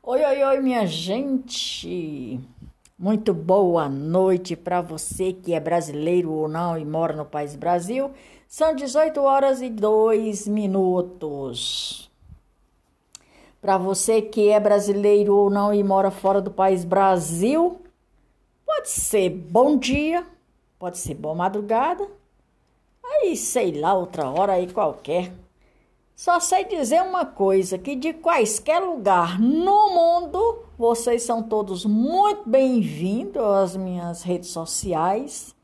Oi, oi, oi, minha gente! Muito boa noite para você que é brasileiro ou não e mora no país Brasil. São 18 horas e 2 minutos. Para você que é brasileiro ou não e mora fora do país Brasil, pode ser bom dia, pode ser boa madrugada, aí sei lá, outra hora aí qualquer. Só sei dizer uma coisa: que de quaisquer lugar no mundo, vocês são todos muito bem-vindos às minhas redes sociais.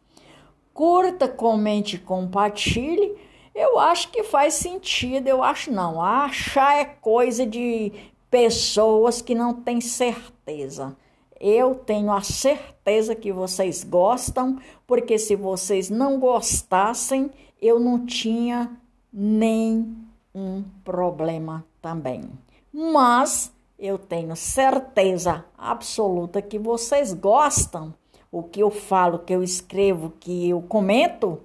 Curta, comente, compartilhe. Eu acho que faz sentido, eu acho não. Achar é coisa de pessoas que não têm certeza. Eu tenho a certeza que vocês gostam, porque se vocês não gostassem, eu não tinha nem um problema também. Mas eu tenho certeza absoluta que vocês gostam o que eu falo, que eu escrevo, que eu comento,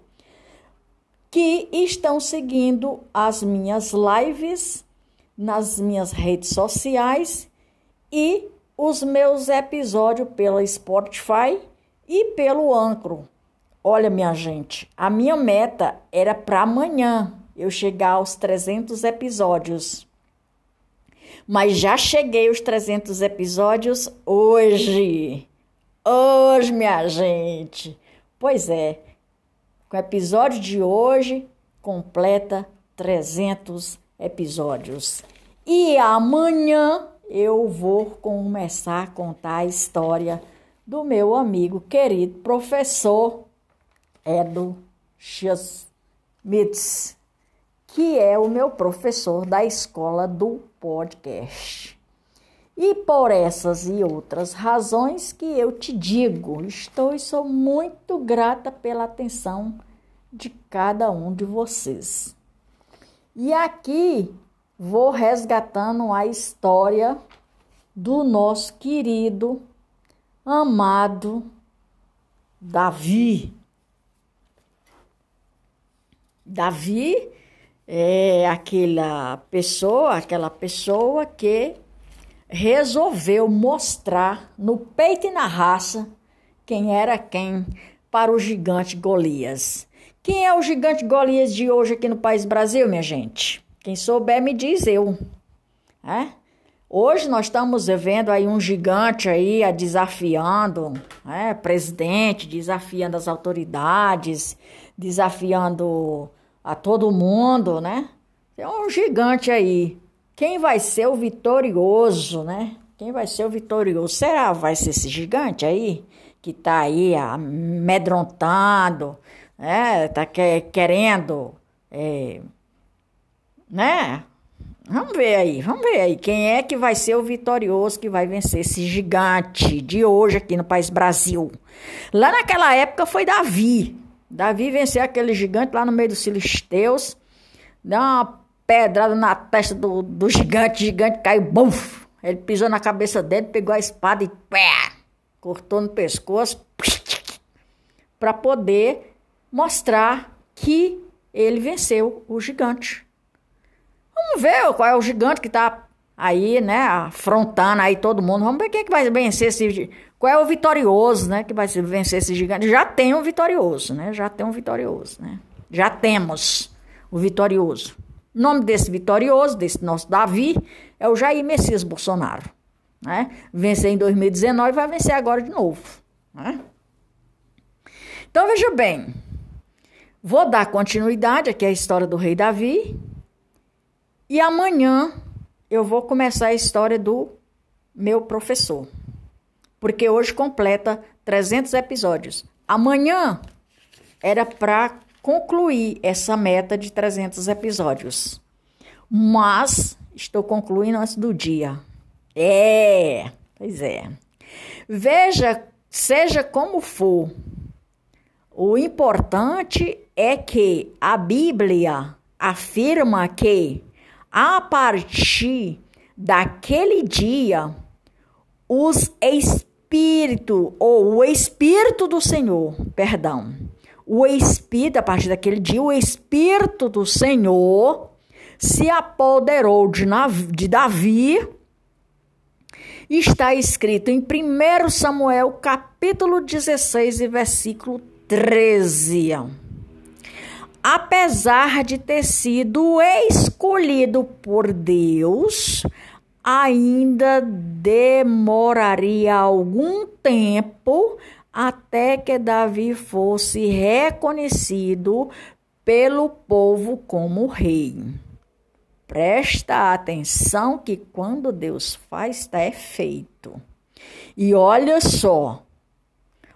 que estão seguindo as minhas lives nas minhas redes sociais e os meus episódios pela Spotify e pelo Ancro. Olha, minha gente, a minha meta era para amanhã, eu chegar aos 300 episódios. Mas já cheguei aos 300 episódios hoje. Hoje, minha gente. Pois é, com o episódio de hoje completa 300 episódios. E amanhã eu vou começar a contar a história do meu amigo querido professor Edo Schmitz que é o meu professor da escola do podcast. E por essas e outras razões que eu te digo, estou e sou muito grata pela atenção de cada um de vocês. E aqui vou resgatando a história do nosso querido, amado Davi. Davi é aquela pessoa, aquela pessoa que resolveu mostrar no peito e na raça quem era quem para o gigante Golias. Quem é o gigante Golias de hoje aqui no país Brasil, minha gente? Quem souber me diz eu. É? Hoje nós estamos vendo aí um gigante aí desafiando, é, presidente, desafiando as autoridades, desafiando a todo mundo, né? É um gigante aí. Quem vai ser o vitorioso, né? Quem vai ser o vitorioso? Será vai ser esse gigante aí que tá aí amedrontando, né? Tá que, querendo, é, né? Vamos ver aí, vamos ver aí quem é que vai ser o vitorioso que vai vencer esse gigante de hoje aqui no país Brasil. Lá naquela época foi Davi, Davi venceu aquele gigante lá no meio dos filisteus, deu uma pedrada na testa do, do gigante, o gigante caiu, buf! Ele pisou na cabeça dele, pegou a espada e cortou no pescoço para poder mostrar que ele venceu o gigante. Vamos ver qual é o gigante que está aí, né, afrontando aí todo mundo. Vamos ver quem é que vai vencer esse qual é o vitorioso, né, que vai vencer esse gigante? Já tem um vitorioso, né? Já tem um vitorioso, né? Já temos o vitorioso. O nome desse vitorioso, desse nosso Davi, é o Jair Messias Bolsonaro, né? Venceu em 2019 vai vencer agora de novo, né? Então veja bem, vou dar continuidade aqui à história do rei Davi e amanhã eu vou começar a história do meu professor porque hoje completa 300 episódios. Amanhã era para concluir essa meta de 300 episódios. Mas estou concluindo antes do dia. É, pois é. Veja, seja como for, o importante é que a Bíblia afirma que a partir daquele dia os Espírito, ou o Espírito do Senhor, perdão. O Espírito, a partir daquele dia, o Espírito do Senhor se apoderou de, de Davi está escrito em 1 Samuel, capítulo 16 e versículo 13. Apesar de ter sido escolhido por Deus, ainda demoraria algum tempo até que Davi fosse reconhecido pelo povo como rei. Presta atenção que quando Deus faz, está é feito. E olha só,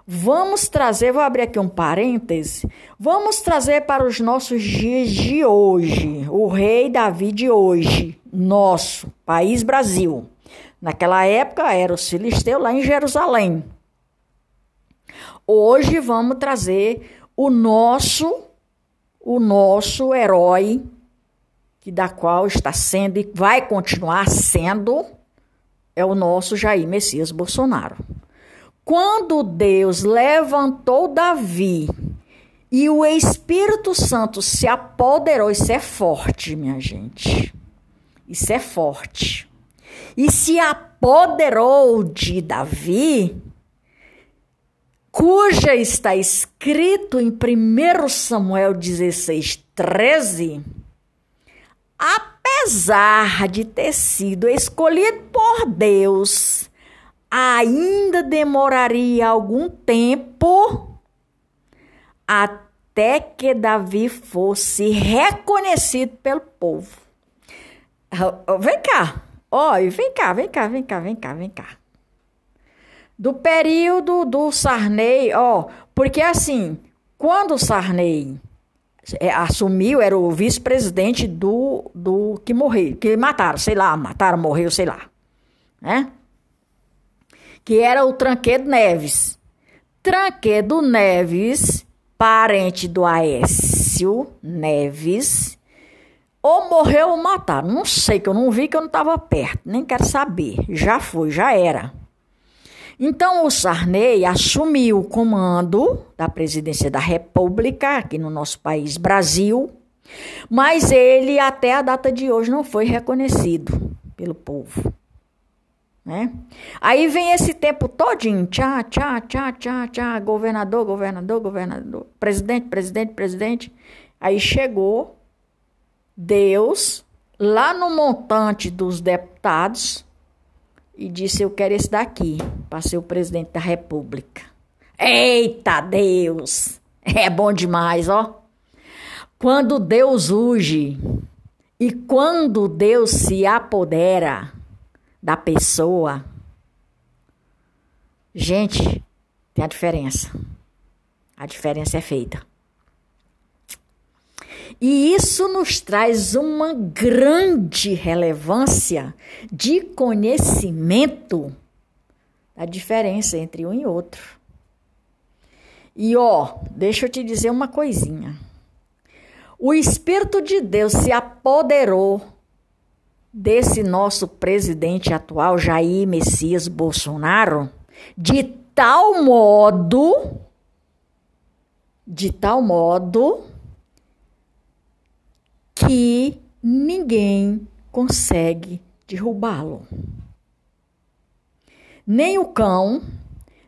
vamos trazer, vou abrir aqui um parêntese, vamos trazer para os nossos dias de hoje, o rei Davi de hoje, nosso país Brasil. Naquela época era o Filisteu lá em Jerusalém. Hoje vamos trazer o nosso o nosso herói que da qual está sendo e vai continuar sendo é o nosso Jair Messias Bolsonaro. Quando Deus levantou Davi e o Espírito Santo se apoderou, isso é forte, minha gente. Isso é forte. E se apoderou de Davi, cuja está escrito em 1 Samuel 16, 13 apesar de ter sido escolhido por Deus, ainda demoraria algum tempo até que Davi fosse reconhecido pelo povo. Vem cá, olha, vem cá, vem cá, vem cá, vem cá, vem cá. Do período do Sarney, ó, porque assim, quando o Sarney é, assumiu, era o vice-presidente do, do que morreu, que mataram, sei lá, mataram, morreu, sei lá. Né? Que era o Tranquedo Neves. Tranquedo Neves, parente do Aécio Neves, ou morreu ou mataram. Não sei, que eu não vi, que eu não estava perto, nem quero saber. Já foi, já era. Então, o Sarney assumiu o comando da presidência da República, aqui no nosso país, Brasil, mas ele, até a data de hoje, não foi reconhecido pelo povo. Né? Aí vem esse tempo todinho, tchá, tchá, tchá, tchá, tchá, governador, governador, governador, presidente, presidente, presidente. Aí chegou Deus lá no montante dos deputados, e disse: Eu quero esse daqui para ser o presidente da República. Eita Deus! É bom demais, ó. Quando Deus urge e quando Deus se apodera da pessoa, gente, tem a diferença. A diferença é feita. E isso nos traz uma grande relevância de conhecimento da diferença entre um e outro. E ó, deixa eu te dizer uma coisinha. O Espírito de Deus se apoderou desse nosso presidente atual, Jair Messias Bolsonaro, de tal modo, de tal modo que ninguém consegue derrubá-lo. Nem o cão,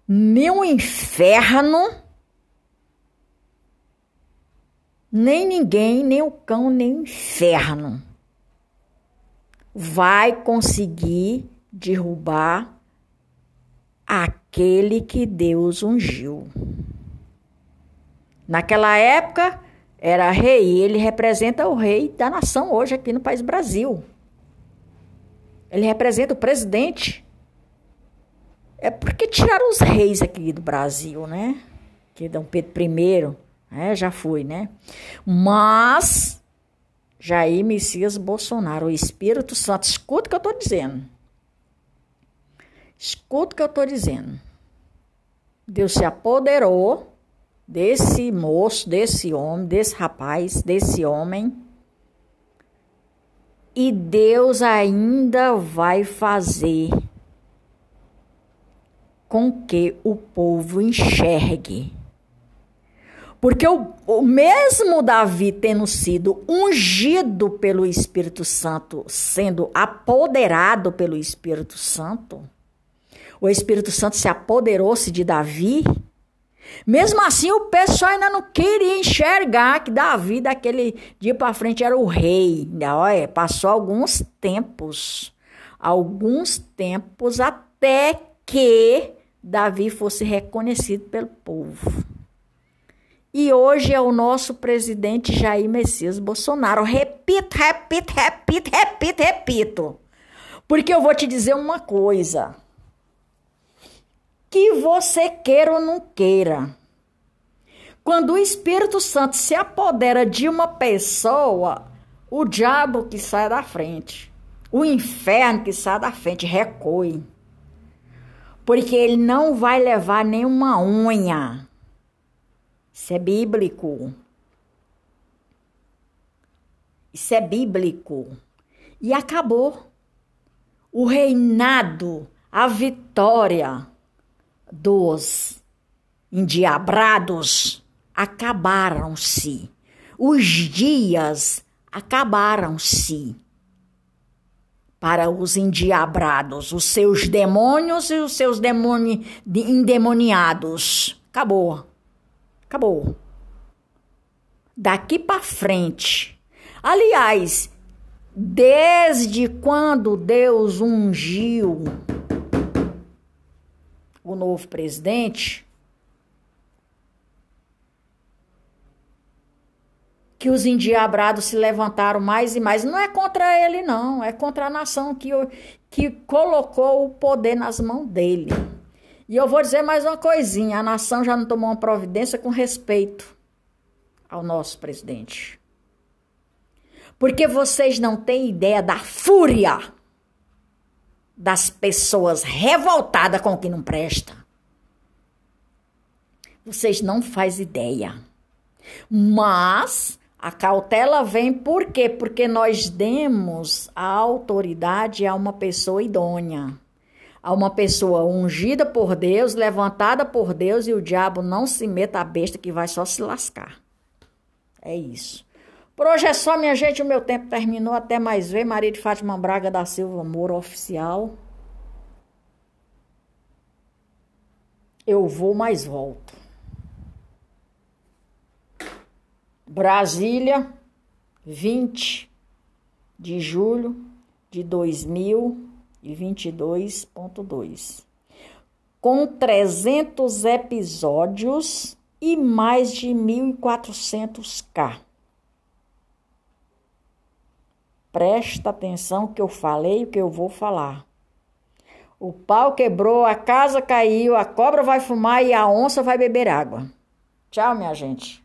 nem o inferno, nem ninguém, nem o cão, nem o inferno vai conseguir derrubar aquele que Deus ungiu. Naquela época, era rei, ele representa o rei da nação hoje aqui no país Brasil. Ele representa o presidente. É porque tiraram os reis aqui do Brasil, né? Que Dom Pedro I, né? já foi, né? Mas Jair Messias Bolsonaro, o Espírito Santo, escuta o que eu estou dizendo. Escuta o que eu estou dizendo. Deus se apoderou desse moço, desse homem, desse rapaz, desse homem. E Deus ainda vai fazer com que o povo enxergue. Porque o, o mesmo Davi tendo sido ungido pelo Espírito Santo, sendo apoderado pelo Espírito Santo, o Espírito Santo se apoderou-se de Davi. Mesmo assim, o pessoal ainda não queria enxergar que Davi, daquele dia para frente, era o rei. Olha, passou alguns tempos, alguns tempos até que Davi fosse reconhecido pelo povo. E hoje é o nosso presidente Jair Messias Bolsonaro. Repito, repito, repito, repito, repito. Porque eu vou te dizer uma coisa. Que você queira ou não queira. Quando o Espírito Santo se apodera de uma pessoa, o diabo que sai da frente, o inferno que sai da frente, recue. Porque ele não vai levar nenhuma unha isso é bíblico. Isso é bíblico. E acabou. O reinado, a vitória dos endiabrados acabaram-se. Os dias acabaram-se para os endiabrados, os seus demônios e os seus demônios endemoniados. Acabou. Acabou. Daqui para frente. Aliás, desde quando Deus ungiu o novo presidente, que os endiabrados se levantaram mais e mais. Não é contra ele, não. É contra a nação que, que colocou o poder nas mãos dele. E eu vou dizer mais uma coisinha: a nação já não tomou uma providência com respeito ao nosso presidente. Porque vocês não têm ideia da fúria das pessoas revoltadas com o que não presta. Vocês não fazem ideia. Mas a cautela vem por quê? Porque nós demos a autoridade a uma pessoa idônea a uma pessoa ungida por Deus, levantada por Deus, e o diabo não se meta a besta que vai só se lascar. É isso. Por hoje é só, minha gente. O meu tempo terminou. Até mais ver. Maria de Fátima Braga da Silva Moura Oficial. Eu vou, mais volto. Brasília, 20 de julho de 2000 e 22.2, com 300 episódios e mais de 1.400k. Presta atenção que eu falei o que eu vou falar. O pau quebrou, a casa caiu, a cobra vai fumar e a onça vai beber água. Tchau, minha gente.